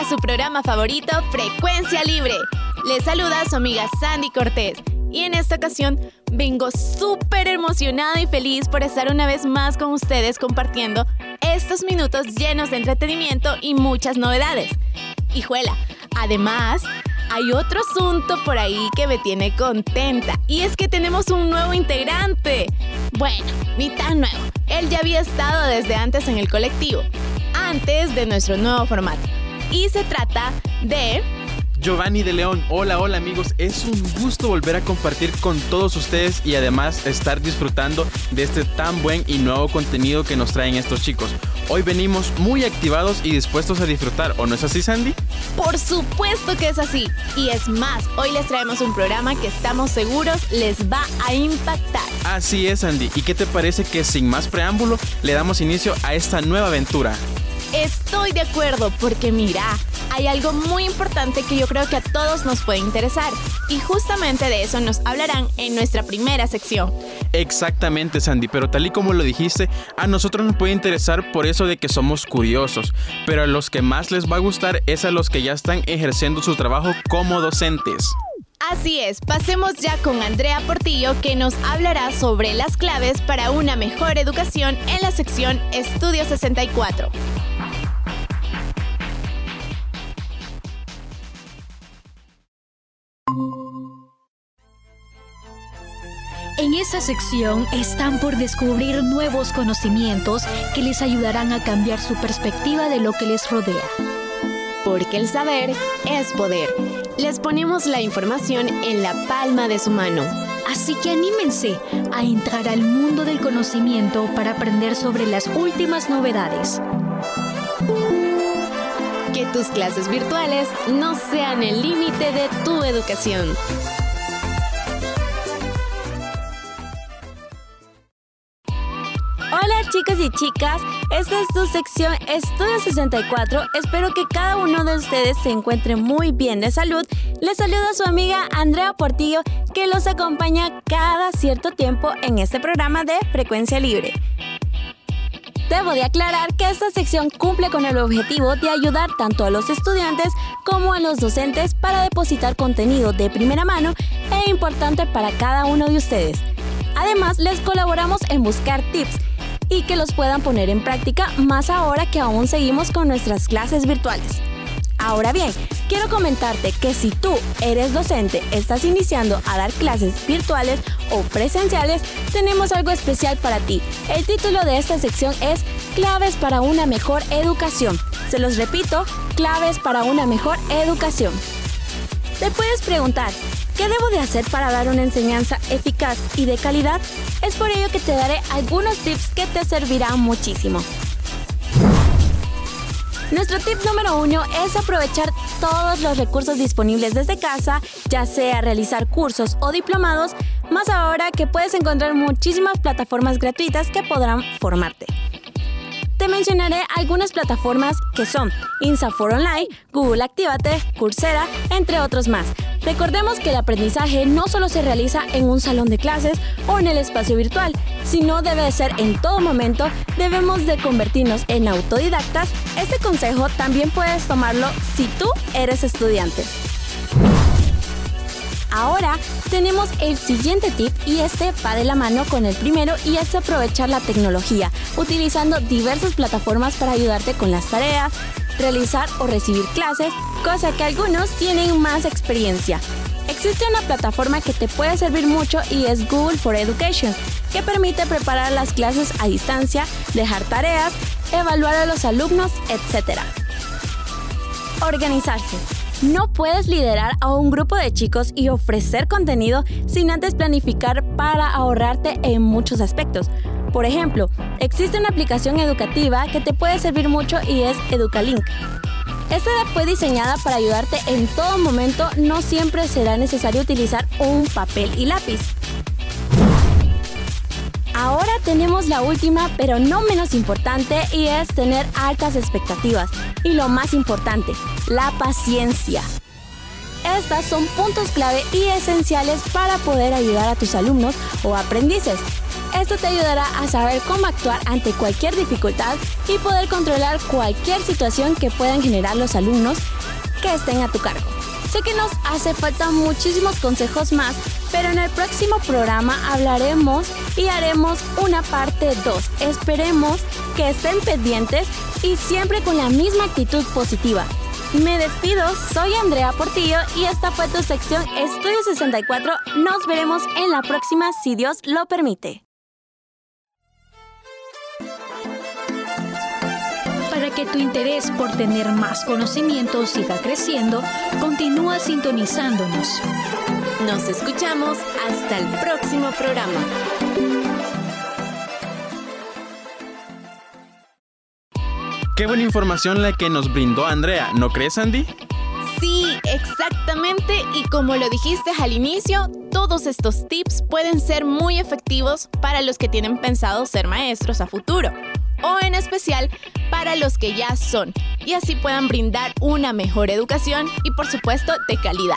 A su programa favorito Frecuencia Libre. Les saluda su amiga Sandy Cortés y en esta ocasión vengo súper emocionada y feliz por estar una vez más con ustedes compartiendo estos minutos llenos de entretenimiento y muchas novedades. Hijuela, además hay otro asunto por ahí que me tiene contenta y es que tenemos un nuevo integrante. Bueno, ni tan nuevo. Él ya había estado desde antes en el colectivo, antes de nuestro nuevo formato. Y se trata de Giovanni de León, hola, hola amigos, es un gusto volver a compartir con todos ustedes y además estar disfrutando de este tan buen y nuevo contenido que nos traen estos chicos. Hoy venimos muy activados y dispuestos a disfrutar, ¿o no es así Sandy? Por supuesto que es así. Y es más, hoy les traemos un programa que estamos seguros les va a impactar. Así es Sandy, ¿y qué te parece que sin más preámbulo le damos inicio a esta nueva aventura? Estoy de acuerdo porque mira, hay algo muy importante que yo creo que a todos nos puede interesar y justamente de eso nos hablarán en nuestra primera sección. Exactamente Sandy, pero tal y como lo dijiste, a nosotros nos puede interesar por eso de que somos curiosos, pero a los que más les va a gustar es a los que ya están ejerciendo su trabajo como docentes. Así es, pasemos ya con Andrea Portillo que nos hablará sobre las claves para una mejor educación en la sección Estudio 64. En esta sección están por descubrir nuevos conocimientos que les ayudarán a cambiar su perspectiva de lo que les rodea. Porque el saber es poder. Les ponemos la información en la palma de su mano. Así que anímense a entrar al mundo del conocimiento para aprender sobre las últimas novedades. Que tus clases virtuales no sean el límite de tu educación. Chicos y chicas, esta es tu sección Estudio 64. Espero que cada uno de ustedes se encuentre muy bien de salud. Les saluda su amiga Andrea Portillo que los acompaña cada cierto tiempo en este programa de Frecuencia Libre. Debo de aclarar que esta sección cumple con el objetivo de ayudar tanto a los estudiantes como a los docentes para depositar contenido de primera mano e importante para cada uno de ustedes. Además, les colaboramos en buscar tips y que los puedan poner en práctica más ahora que aún seguimos con nuestras clases virtuales. Ahora bien, quiero comentarte que si tú eres docente, estás iniciando a dar clases virtuales o presenciales, tenemos algo especial para ti. El título de esta sección es Claves para una mejor educación. Se los repito, claves para una mejor educación. Te puedes preguntar, ¿qué debo de hacer para dar una enseñanza eficaz y de calidad? Es por ello que te daré algunos tips que te servirán muchísimo. Nuestro tip número uno es aprovechar todos los recursos disponibles desde casa, ya sea realizar cursos o diplomados, más ahora que puedes encontrar muchísimas plataformas gratuitas que podrán formarte. Te mencionaré algunas plataformas que son InsaFor Online, Google Actívate, Coursera, entre otros más. Recordemos que el aprendizaje no solo se realiza en un salón de clases o en el espacio virtual, sino debe ser en todo momento, debemos de convertirnos en autodidactas. Este consejo también puedes tomarlo si tú eres estudiante. Ahora tenemos el siguiente tip y este va de la mano con el primero y es aprovechar la tecnología, utilizando diversas plataformas para ayudarte con las tareas, realizar o recibir clases, cosa que algunos tienen más experiencia. Existe una plataforma que te puede servir mucho y es Google for Education, que permite preparar las clases a distancia, dejar tareas, evaluar a los alumnos, etc. Organizarse. No puedes liderar a un grupo de chicos y ofrecer contenido sin antes planificar para ahorrarte en muchos aspectos. Por ejemplo, existe una aplicación educativa que te puede servir mucho y es Educalink. Esta fue diseñada para ayudarte en todo momento, no siempre será necesario utilizar un papel y lápiz. Ahora tenemos la última, pero no menos importante, y es tener altas expectativas. Y lo más importante, la paciencia. Estas son puntos clave y esenciales para poder ayudar a tus alumnos o aprendices. Esto te ayudará a saber cómo actuar ante cualquier dificultad y poder controlar cualquier situación que puedan generar los alumnos que estén a tu cargo. Sé que nos hace falta muchísimos consejos más, pero en el próximo programa hablaremos y haremos una parte 2. Esperemos que estén pendientes y siempre con la misma actitud positiva. Me despido, soy Andrea Portillo y esta fue tu sección Estudio 64. Nos veremos en la próxima si Dios lo permite. Que tu interés por tener más conocimiento siga creciendo, continúa sintonizándonos. Nos escuchamos hasta el próximo programa. Qué buena información la que nos brindó Andrea, ¿no crees, Andy? Sí, exactamente. Y como lo dijiste al inicio, todos estos tips pueden ser muy efectivos para los que tienen pensado ser maestros a futuro o en especial para los que ya son y así puedan brindar una mejor educación y por supuesto de calidad.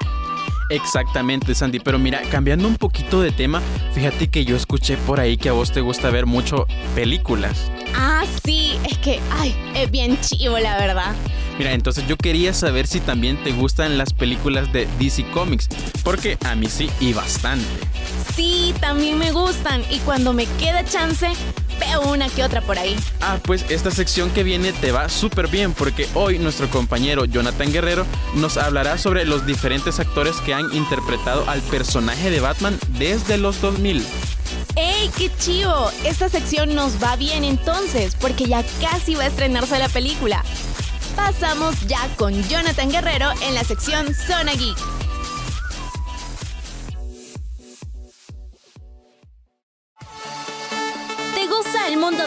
Exactamente, Sandy. Pero mira, cambiando un poquito de tema, fíjate que yo escuché por ahí que a vos te gusta ver mucho películas. Ah, sí, es que, ay, es bien chivo, la verdad. Mira, entonces yo quería saber si también te gustan las películas de DC Comics, porque a mí sí y bastante. Sí, también me gustan y cuando me queda chance, veo una que otra por ahí. Ah, pues esta sección que viene te va súper bien porque hoy nuestro compañero Jonathan Guerrero nos hablará sobre los diferentes actores que han interpretado al personaje de Batman desde los 2000. ¡Ey, qué chivo! Esta sección nos va bien entonces, porque ya casi va a estrenarse la película. Pasamos ya con Jonathan Guerrero en la sección Zona Geek.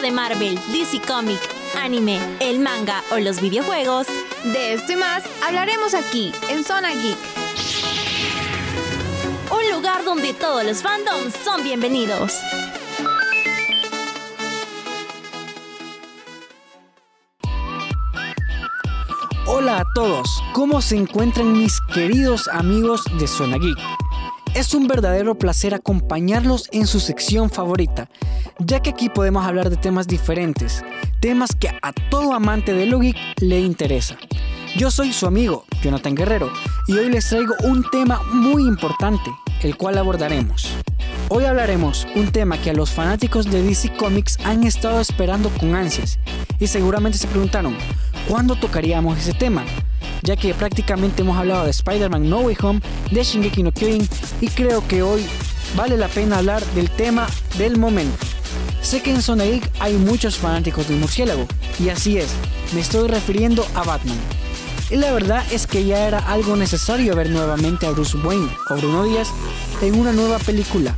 De Marvel, DC Comic, anime, el manga o los videojuegos? De esto y más hablaremos aquí, en Zona Geek. Un lugar donde todos los fandoms son bienvenidos. Hola a todos, ¿cómo se encuentran mis queridos amigos de Zona Geek? Es un verdadero placer acompañarlos en su sección favorita, ya que aquí podemos hablar de temas diferentes, temas que a todo amante de lo geek le interesa. Yo soy su amigo, Jonathan Guerrero, y hoy les traigo un tema muy importante, el cual abordaremos. Hoy hablaremos un tema que a los fanáticos de DC Comics han estado esperando con ansias, y seguramente se preguntaron, ¿cuándo tocaríamos ese tema? Ya que prácticamente hemos hablado de Spider-Man No Way Home, de Shingeki no Kyojin, y creo que hoy vale la pena hablar del tema del momento. Sé que en Zona hay muchos fanáticos del murciélago, y así es, me estoy refiriendo a Batman. Y la verdad es que ya era algo necesario ver nuevamente a Bruce Wayne o Bruno Díaz en una nueva película,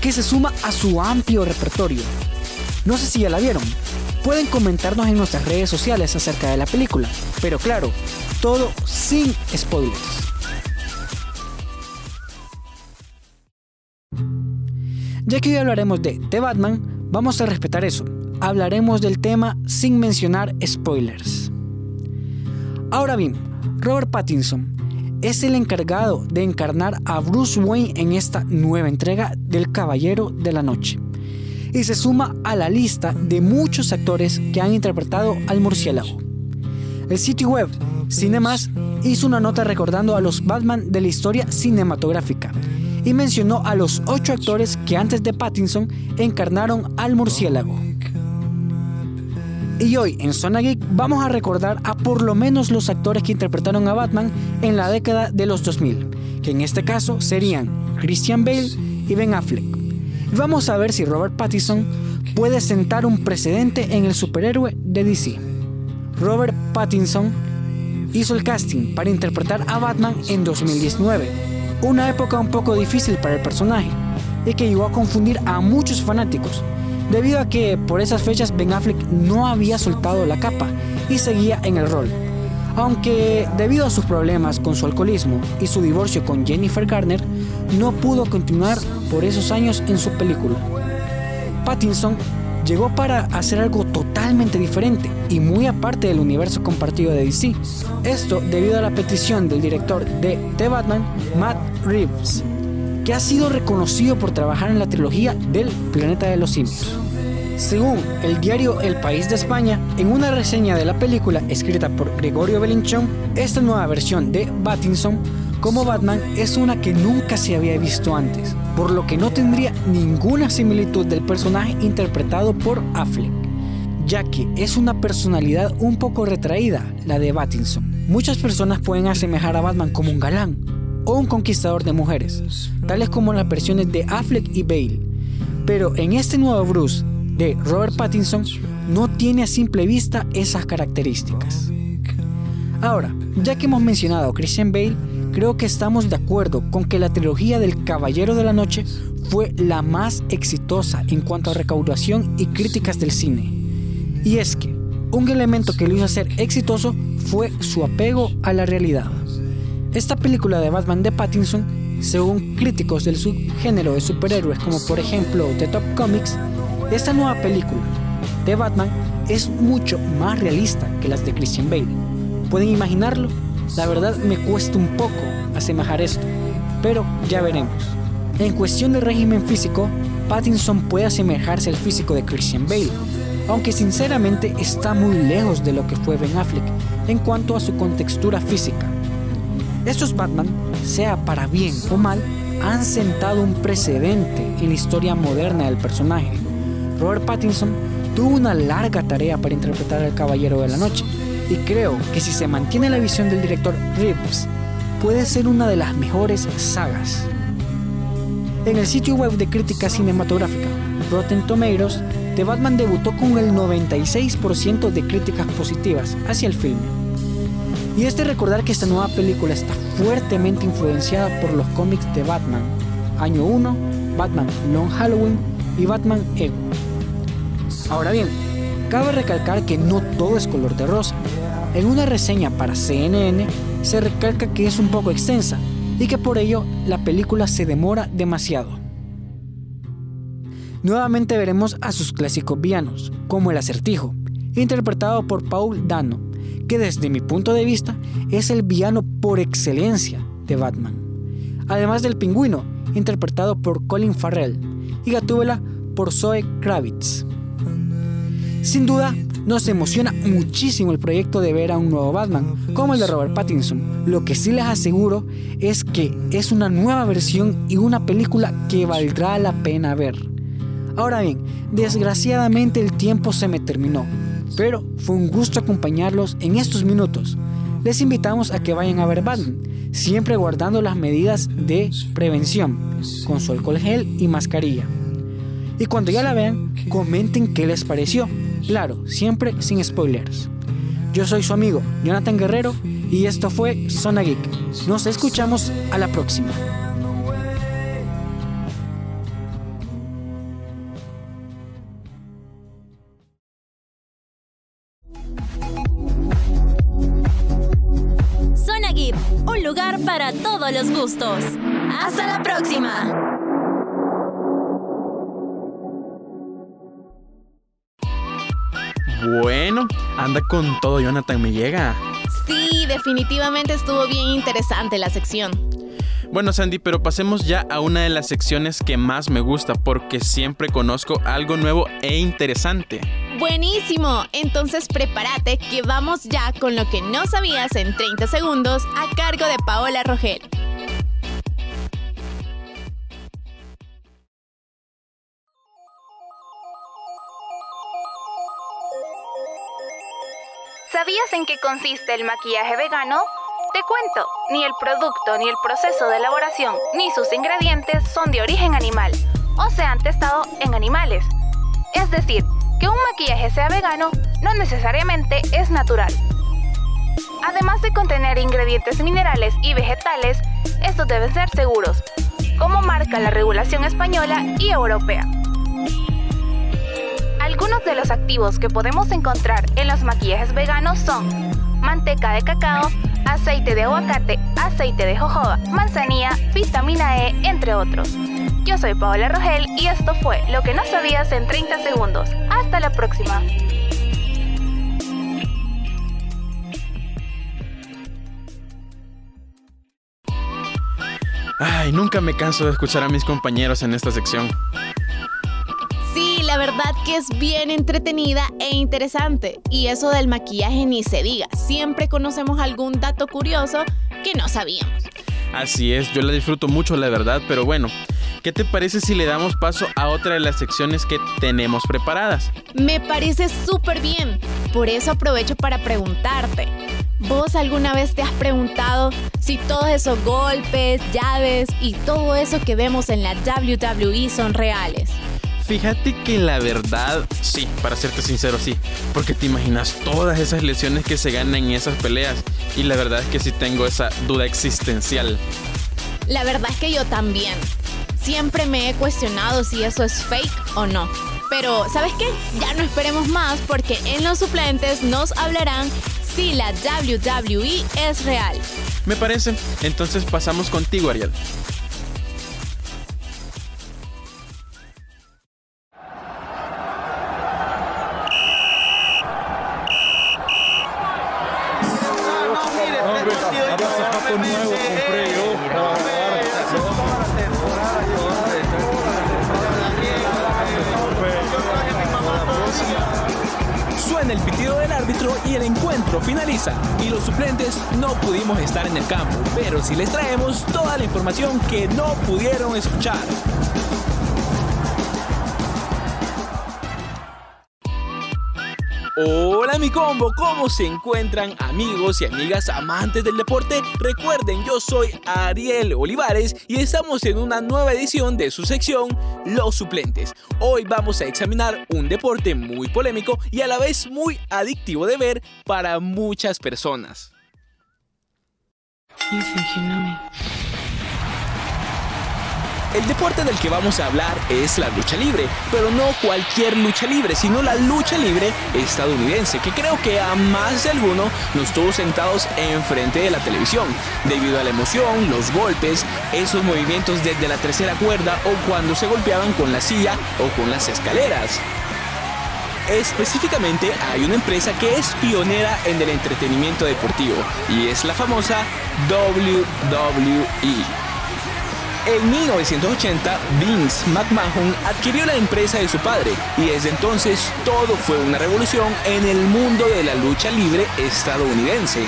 que se suma a su amplio repertorio. No sé si ya la vieron. Pueden comentarnos en nuestras redes sociales acerca de la película, pero claro, todo sin spoilers. Ya que hoy hablaremos de The Batman, vamos a respetar eso. Hablaremos del tema sin mencionar spoilers. Ahora bien, Robert Pattinson es el encargado de encarnar a Bruce Wayne en esta nueva entrega del Caballero de la Noche. Y se suma a la lista de muchos actores que han interpretado al murciélago. El sitio web Cinemas hizo una nota recordando a los Batman de la historia cinematográfica y mencionó a los ocho actores que antes de Pattinson encarnaron al murciélago. Y hoy en Zona Geek vamos a recordar a por lo menos los actores que interpretaron a Batman en la década de los 2000, que en este caso serían Christian Bale y Ben Affleck. Vamos a ver si Robert Pattinson puede sentar un precedente en el superhéroe de DC. Robert Pattinson hizo el casting para interpretar a Batman en 2019, una época un poco difícil para el personaje y que llegó a confundir a muchos fanáticos, debido a que por esas fechas Ben Affleck no había soltado la capa y seguía en el rol. Aunque debido a sus problemas con su alcoholismo y su divorcio con Jennifer Garner, no pudo continuar por esos años en su película. Pattinson llegó para hacer algo totalmente diferente y muy aparte del universo compartido de DC. Esto debido a la petición del director de The Batman, Matt Reeves, que ha sido reconocido por trabajar en la trilogía del Planeta de los Simios. Según el diario El País de España, en una reseña de la película escrita por Gregorio Belinchón, esta nueva versión de Pattinson como Batman es una que nunca se había visto antes, por lo que no tendría ninguna similitud del personaje interpretado por Affleck, ya que es una personalidad un poco retraída, la de Pattinson. Muchas personas pueden asemejar a Batman como un galán o un conquistador de mujeres, tales como las versiones de Affleck y Bale, pero en este nuevo Bruce de Robert Pattinson no tiene a simple vista esas características. Ahora, ya que hemos mencionado a Christian Bale, creo que estamos de acuerdo con que la trilogía del Caballero de la Noche fue la más exitosa en cuanto a recaudación y críticas del cine. Y es que un elemento que lo hizo ser exitoso fue su apego a la realidad. Esta película de Batman de Pattinson, según críticos del subgénero de superhéroes como por ejemplo The Top Comics, esta nueva película de Batman es mucho más realista que las de Christian Bale. ¿Pueden imaginarlo? La verdad me cuesta un poco asemejar esto, pero ya veremos. En cuestión de régimen físico, Pattinson puede asemejarse al físico de Christian Bale, aunque sinceramente está muy lejos de lo que fue Ben Affleck en cuanto a su contextura física. Estos Batman, sea para bien o mal, han sentado un precedente en la historia moderna del personaje Robert Pattinson tuvo una larga tarea para interpretar al Caballero de la Noche, y creo que si se mantiene la visión del director Reeves, puede ser una de las mejores sagas. En el sitio web de crítica cinematográfica Rotten Tomatoes, The Batman debutó con el 96% de críticas positivas hacia el filme. Y es de recordar que esta nueva película está fuertemente influenciada por los cómics de Batman, Año 1, Batman Long Halloween y Batman Ego. Ahora bien, cabe recalcar que no todo es color de rosa. En una reseña para CNN se recalca que es un poco extensa y que por ello la película se demora demasiado. Nuevamente veremos a sus clásicos villanos, como el acertijo, interpretado por Paul Dano, que desde mi punto de vista es el villano por excelencia de Batman. Además del pingüino, interpretado por Colin Farrell, y Gatúbela por Zoe Kravitz. Sin duda, nos emociona muchísimo el proyecto de ver a un nuevo Batman, como el de Robert Pattinson. Lo que sí les aseguro es que es una nueva versión y una película que valdrá la pena ver. Ahora bien, desgraciadamente el tiempo se me terminó, pero fue un gusto acompañarlos en estos minutos. Les invitamos a que vayan a ver Batman, siempre guardando las medidas de prevención, con su alcohol gel y mascarilla. Y cuando ya la vean, comenten qué les pareció Claro, siempre sin spoilers. Yo soy su amigo Jonathan Guerrero y esto fue Zona Geek. Nos escuchamos a la próxima. Zona Geek, un lugar para todos los gustos. Hasta la próxima. Bueno, anda con todo, Jonathan, me llega. Sí, definitivamente estuvo bien interesante la sección. Bueno, Sandy, pero pasemos ya a una de las secciones que más me gusta porque siempre conozco algo nuevo e interesante. Buenísimo, entonces prepárate que vamos ya con lo que no sabías en 30 segundos a cargo de Paola Rogel. ¿Sabías en qué consiste el maquillaje vegano? Te cuento, ni el producto, ni el proceso de elaboración, ni sus ingredientes son de origen animal o se han testado en animales. Es decir, que un maquillaje sea vegano no necesariamente es natural. Además de contener ingredientes minerales y vegetales, estos deben ser seguros, como marca la regulación española y europea. Algunos de los activos que podemos encontrar en los maquillajes veganos son manteca de cacao, aceite de aguacate, aceite de jojoba, manzanilla, vitamina E, entre otros. Yo soy Paola Rogel y esto fue Lo que no sabías en 30 segundos. Hasta la próxima. Ay, nunca me canso de escuchar a mis compañeros en esta sección. La verdad que es bien entretenida e interesante. Y eso del maquillaje ni se diga. Siempre conocemos algún dato curioso que no sabíamos. Así es, yo la disfruto mucho, la verdad, pero bueno, ¿qué te parece si le damos paso a otra de las secciones que tenemos preparadas? Me parece súper bien. Por eso aprovecho para preguntarte. ¿Vos alguna vez te has preguntado si todos esos golpes, llaves y todo eso que vemos en la WWE son reales? Fíjate que la verdad, sí, para serte sincero, sí. Porque te imaginas todas esas lesiones que se ganan en esas peleas. Y la verdad es que sí tengo esa duda existencial. La verdad es que yo también. Siempre me he cuestionado si eso es fake o no. Pero, ¿sabes qué? Ya no esperemos más porque en los suplentes nos hablarán si la WWE es real. Me parece. Entonces pasamos contigo, Ariel. El pitido del árbitro y el encuentro finaliza. Y los suplentes no pudimos estar en el campo, pero sí les traemos toda la información que no pudieron escuchar. Hola mi combo, ¿cómo se encuentran amigos y amigas amantes del deporte? Recuerden, yo soy Ariel Olivares y estamos en una nueva edición de su sección Los Suplentes. Hoy vamos a examinar un deporte muy polémico y a la vez muy adictivo de ver para muchas personas. El deporte del que vamos a hablar es la lucha libre, pero no cualquier lucha libre, sino la lucha libre estadounidense, que creo que a más de alguno nos tuvo sentados enfrente de la televisión, debido a la emoción, los golpes, esos movimientos desde la tercera cuerda o cuando se golpeaban con la silla o con las escaleras. Específicamente hay una empresa que es pionera en el entretenimiento deportivo y es la famosa WWE. En 1980, Vince McMahon adquirió la empresa de su padre y desde entonces todo fue una revolución en el mundo de la lucha libre estadounidense.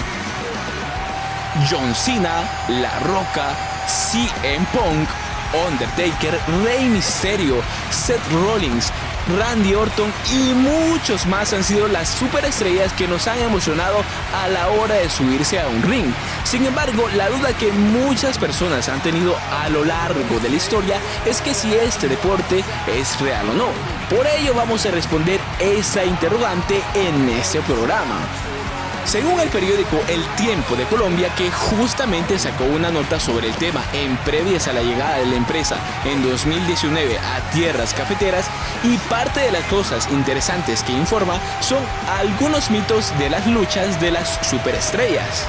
John Cena, La Roca, CM Punk, Undertaker, Rey Mysterio, Seth Rollins, Randy Orton y muchos más han sido las superestrellas que nos han emocionado a la hora de subirse a un ring. Sin embargo, la duda que muchas personas han tenido a lo largo de la historia es que si este deporte es real o no. Por ello vamos a responder esa interrogante en este programa. Según el periódico El Tiempo de Colombia, que justamente sacó una nota sobre el tema en previas a la llegada de la empresa en 2019 a tierras cafeteras, y parte de las cosas interesantes que informa son algunos mitos de las luchas de las superestrellas.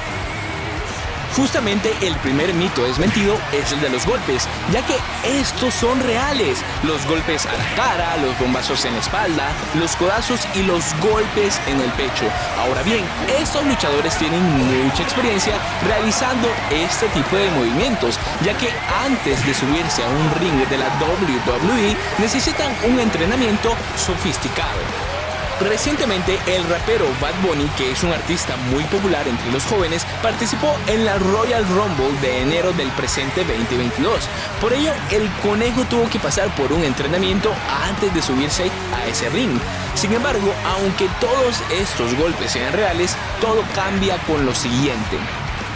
Justamente el primer mito desmentido es el de los golpes, ya que estos son reales. Los golpes a la cara, los bombazos en la espalda, los codazos y los golpes en el pecho. Ahora bien, estos luchadores tienen mucha experiencia realizando este tipo de movimientos, ya que antes de subirse a un ring de la WWE necesitan un entrenamiento sofisticado. Recientemente, el rapero Bad Bunny, que es un artista muy popular entre los jóvenes, participó en la Royal Rumble de enero del presente 2022. Por ello, el conejo tuvo que pasar por un entrenamiento antes de subirse a ese ring. Sin embargo, aunque todos estos golpes sean reales, todo cambia con lo siguiente.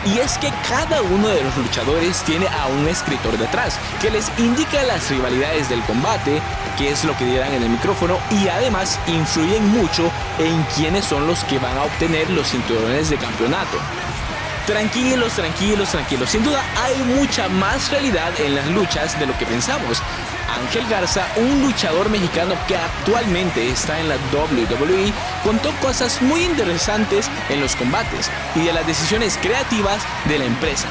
Y es que cada uno de los luchadores tiene a un escritor detrás que les indica las rivalidades del combate, qué es lo que dirán en el micrófono y además influyen mucho en quiénes son los que van a obtener los cinturones de campeonato. Tranquilos, tranquilos, tranquilos. Sin duda hay mucha más realidad en las luchas de lo que pensamos. Ángel Garza, un luchador mexicano que actualmente está en la WWE, contó cosas muy interesantes en los combates y de las decisiones creativas de la empresa.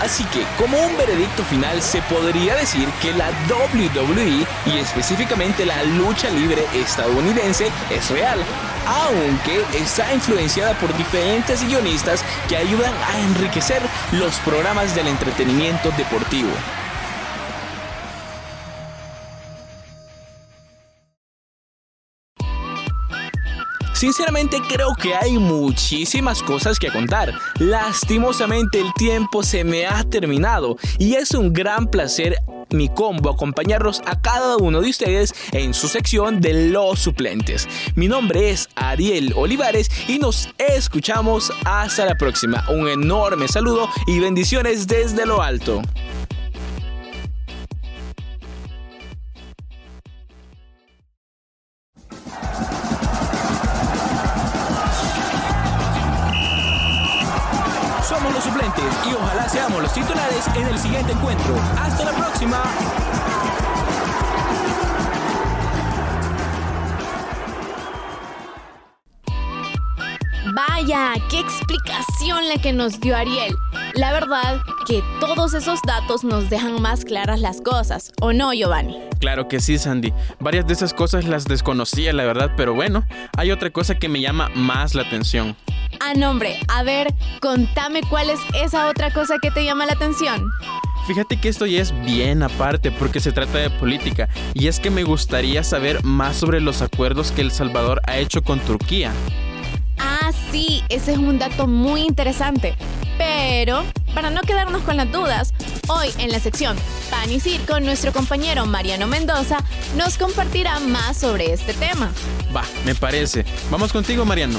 Así que, como un veredicto final, se podría decir que la WWE y específicamente la lucha libre estadounidense es real, aunque está influenciada por diferentes guionistas que ayudan a enriquecer los programas del entretenimiento deportivo. Sinceramente creo que hay muchísimas cosas que contar. Lastimosamente el tiempo se me ha terminado y es un gran placer mi combo acompañarlos a cada uno de ustedes en su sección de los suplentes. Mi nombre es Ariel Olivares y nos escuchamos hasta la próxima. Un enorme saludo y bendiciones desde lo alto. La que nos dio Ariel. La verdad que todos esos datos nos dejan más claras las cosas, ¿o no, Giovanni? Claro que sí, Sandy. Varias de esas cosas las desconocía, la verdad, pero bueno, hay otra cosa que me llama más la atención. Ah, nombre, a ver, contame cuál es esa otra cosa que te llama la atención. Fíjate que esto ya es bien aparte porque se trata de política y es que me gustaría saber más sobre los acuerdos que El Salvador ha hecho con Turquía. Sí, ese es un dato muy interesante. Pero, para no quedarnos con las dudas, hoy en la sección Pan y Circo, nuestro compañero Mariano Mendoza nos compartirá más sobre este tema. Va, me parece. Vamos contigo, Mariano.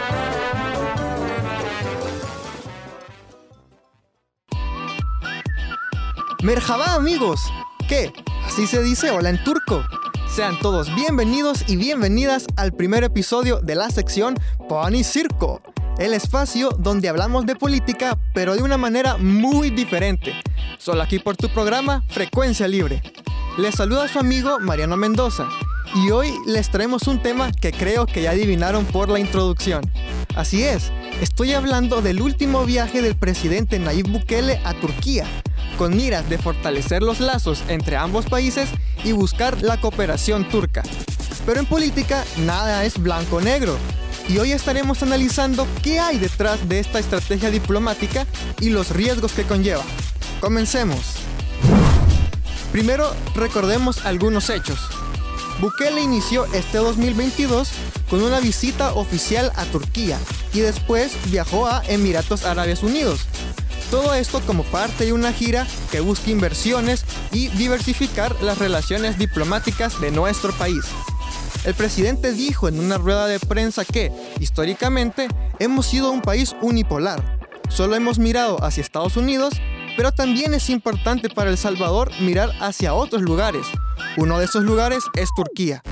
Merhaba amigos. ¿Qué? ¿Así se dice hola en turco? Sean todos bienvenidos y bienvenidas al primer episodio de la sección Pony Circo, el espacio donde hablamos de política pero de una manera muy diferente. Solo aquí por tu programa Frecuencia Libre. Les saluda su amigo Mariano Mendoza y hoy les traemos un tema que creo que ya adivinaron por la introducción. Así es, estoy hablando del último viaje del presidente Nayib Bukele a Turquía, con miras de fortalecer los lazos entre ambos países y buscar la cooperación turca. Pero en política nada es blanco-negro, y hoy estaremos analizando qué hay detrás de esta estrategia diplomática y los riesgos que conlleva. Comencemos. Primero, recordemos algunos hechos. Bukele inició este 2022 con una visita oficial a Turquía y después viajó a Emiratos Árabes Unidos. Todo esto como parte de una gira que busca inversiones y diversificar las relaciones diplomáticas de nuestro país. El presidente dijo en una rueda de prensa que, históricamente, hemos sido un país unipolar. Solo hemos mirado hacia Estados Unidos, pero también es importante para El Salvador mirar hacia otros lugares. Uno de esos lugares es Turquía.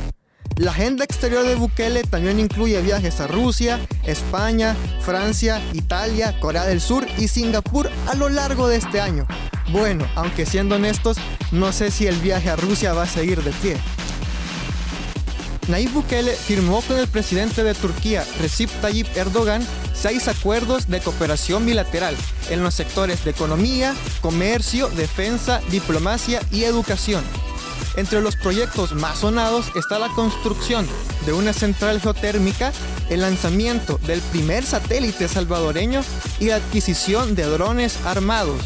La agenda exterior de Bukele también incluye viajes a Rusia, España, Francia, Italia, Corea del Sur y Singapur a lo largo de este año. Bueno, aunque siendo honestos, no sé si el viaje a Rusia va a seguir de pie. Nayib Bukele firmó con el presidente de Turquía, Recep Tayyip Erdogan, seis acuerdos de cooperación bilateral en los sectores de economía, comercio, defensa, diplomacia y educación. Entre los proyectos más sonados está la construcción de una central geotérmica, el lanzamiento del primer satélite salvadoreño y la adquisición de drones armados.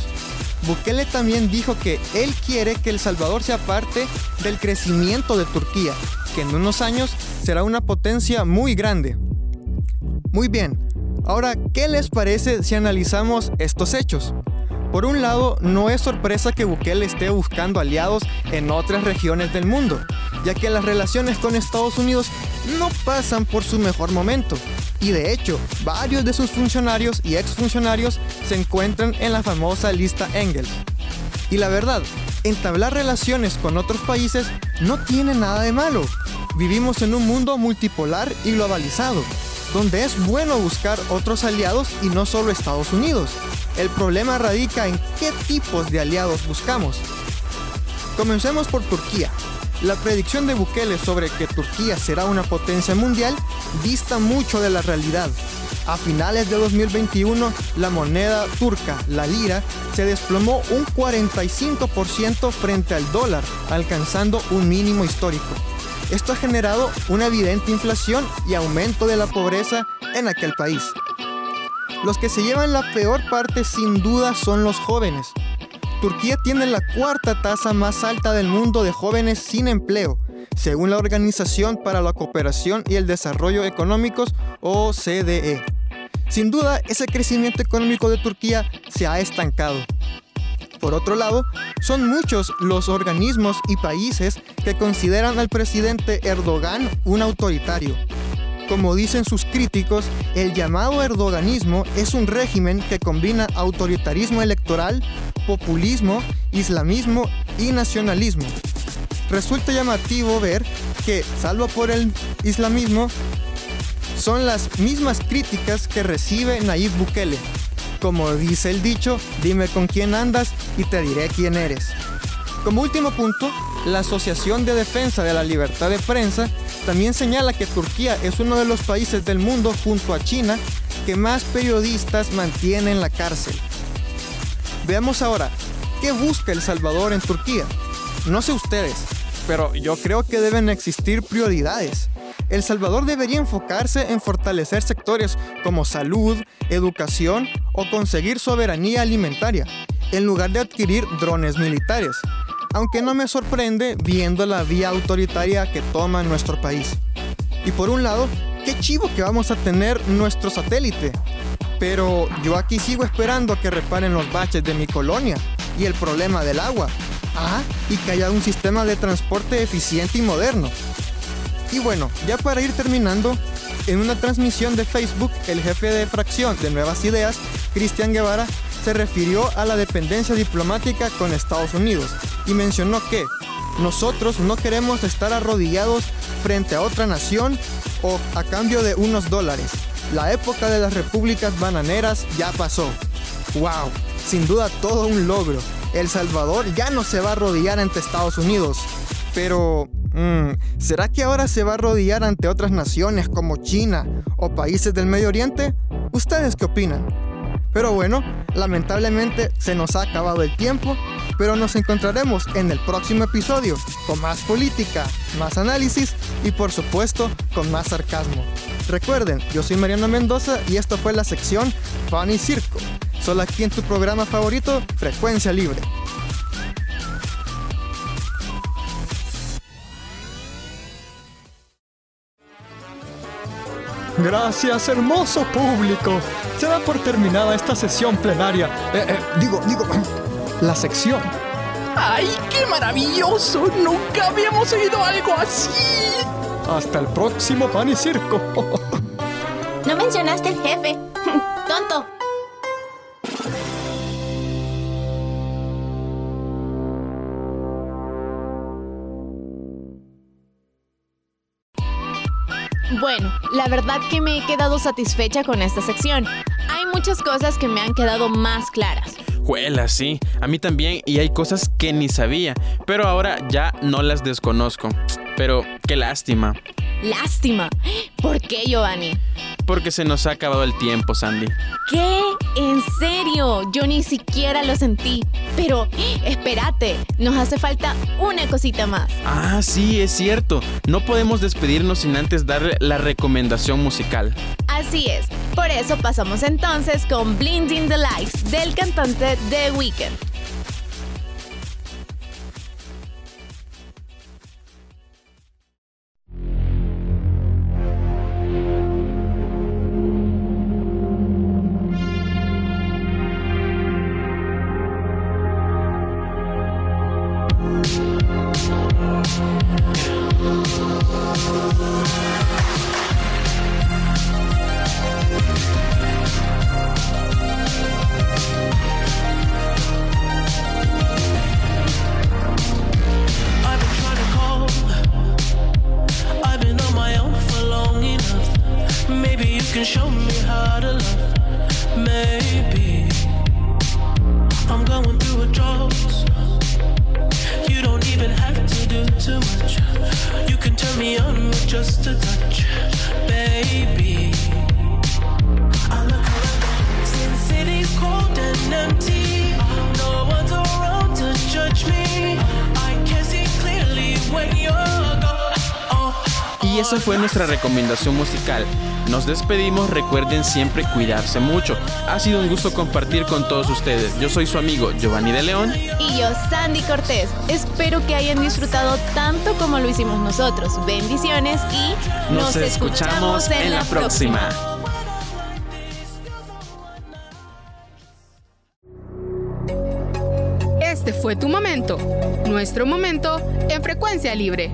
Bukele también dijo que él quiere que El Salvador sea parte del crecimiento de Turquía, que en unos años será una potencia muy grande. Muy bien, ahora, ¿qué les parece si analizamos estos hechos? Por un lado, no es sorpresa que Bukele esté buscando aliados en otras regiones del mundo, ya que las relaciones con Estados Unidos no pasan por su mejor momento. Y de hecho, varios de sus funcionarios y exfuncionarios se encuentran en la famosa lista Engels. Y la verdad, entablar relaciones con otros países no tiene nada de malo. Vivimos en un mundo multipolar y globalizado, donde es bueno buscar otros aliados y no solo Estados Unidos. El problema radica en qué tipos de aliados buscamos. Comencemos por Turquía. La predicción de Bukele sobre que Turquía será una potencia mundial dista mucho de la realidad. A finales de 2021, la moneda turca, la lira, se desplomó un 45% frente al dólar, alcanzando un mínimo histórico. Esto ha generado una evidente inflación y aumento de la pobreza en aquel país. Los que se llevan la peor parte sin duda son los jóvenes. Turquía tiene la cuarta tasa más alta del mundo de jóvenes sin empleo, según la Organización para la Cooperación y el Desarrollo Económicos, OCDE. Sin duda, ese crecimiento económico de Turquía se ha estancado. Por otro lado, son muchos los organismos y países que consideran al presidente Erdogan un autoritario. Como dicen sus críticos, el llamado erdoganismo es un régimen que combina autoritarismo electoral, populismo, islamismo y nacionalismo. Resulta llamativo ver que, salvo por el islamismo, son las mismas críticas que recibe Nayib Bukele, como dice el dicho, dime con quién andas y te diré quién eres. Como último punto, la Asociación de Defensa de la Libertad de Prensa también señala que Turquía es uno de los países del mundo junto a China que más periodistas mantiene en la cárcel. Veamos ahora, ¿qué busca El Salvador en Turquía? No sé ustedes, pero yo creo que deben existir prioridades. El Salvador debería enfocarse en fortalecer sectores como salud, educación o conseguir soberanía alimentaria, en lugar de adquirir drones militares, aunque no me sorprende viendo la vía autoritaria que toma nuestro país. Y por un lado, qué chivo que vamos a tener nuestro satélite. Pero yo aquí sigo esperando que reparen los baches de mi colonia y el problema del agua. Ah, y que haya un sistema de transporte eficiente y moderno. Y bueno, ya para ir terminando, en una transmisión de Facebook, el jefe de fracción de Nuevas Ideas, Cristian Guevara, se refirió a la dependencia diplomática con Estados Unidos y mencionó que nosotros no queremos estar arrodillados frente a otra nación o a cambio de unos dólares. La época de las repúblicas bananeras ya pasó. ¡Wow! Sin duda todo un logro. El Salvador ya no se va a arrodillar ante Estados Unidos. Pero, mm, ¿será que ahora se va a arrodillar ante otras naciones como China o países del Medio Oriente? ¿Ustedes qué opinan? Pero bueno, lamentablemente se nos ha acabado el tiempo, pero nos encontraremos en el próximo episodio con más política, más análisis y por supuesto con más sarcasmo. Recuerden, yo soy Mariano Mendoza y esto fue la sección Funny Circo, solo aquí en tu programa favorito, Frecuencia Libre. Gracias, hermoso público. Se da por terminada esta sesión plenaria. Eh, eh, digo, digo, la sección. ¡Ay, qué maravilloso! Nunca habíamos oído algo así. Hasta el próximo pan y circo. No mencionaste el jefe. Tonto. Bueno, la verdad que me he quedado satisfecha con esta sección. Hay muchas cosas que me han quedado más claras. Juela, sí, a mí también y hay cosas que ni sabía, pero ahora ya no las desconozco. Pero qué lástima. Lástima. ¿Por qué, Giovanni? Porque se nos ha acabado el tiempo, Sandy. ¿Qué? ¿En serio? Yo ni siquiera lo sentí. Pero, espérate, nos hace falta una cosita más. Ah, sí, es cierto. No podemos despedirnos sin antes darle la recomendación musical. Así es. Por eso pasamos entonces con Blinding the Lights del cantante The Weeknd. Esa fue nuestra recomendación musical. Nos despedimos, recuerden siempre cuidarse mucho. Ha sido un gusto compartir con todos ustedes. Yo soy su amigo Giovanni de León. Y yo, Sandy Cortés. Espero que hayan disfrutado tanto como lo hicimos nosotros. Bendiciones y nos, escuchamos, en, la próxima. Este fue tu momento, nuestro momento en frecuencia libre.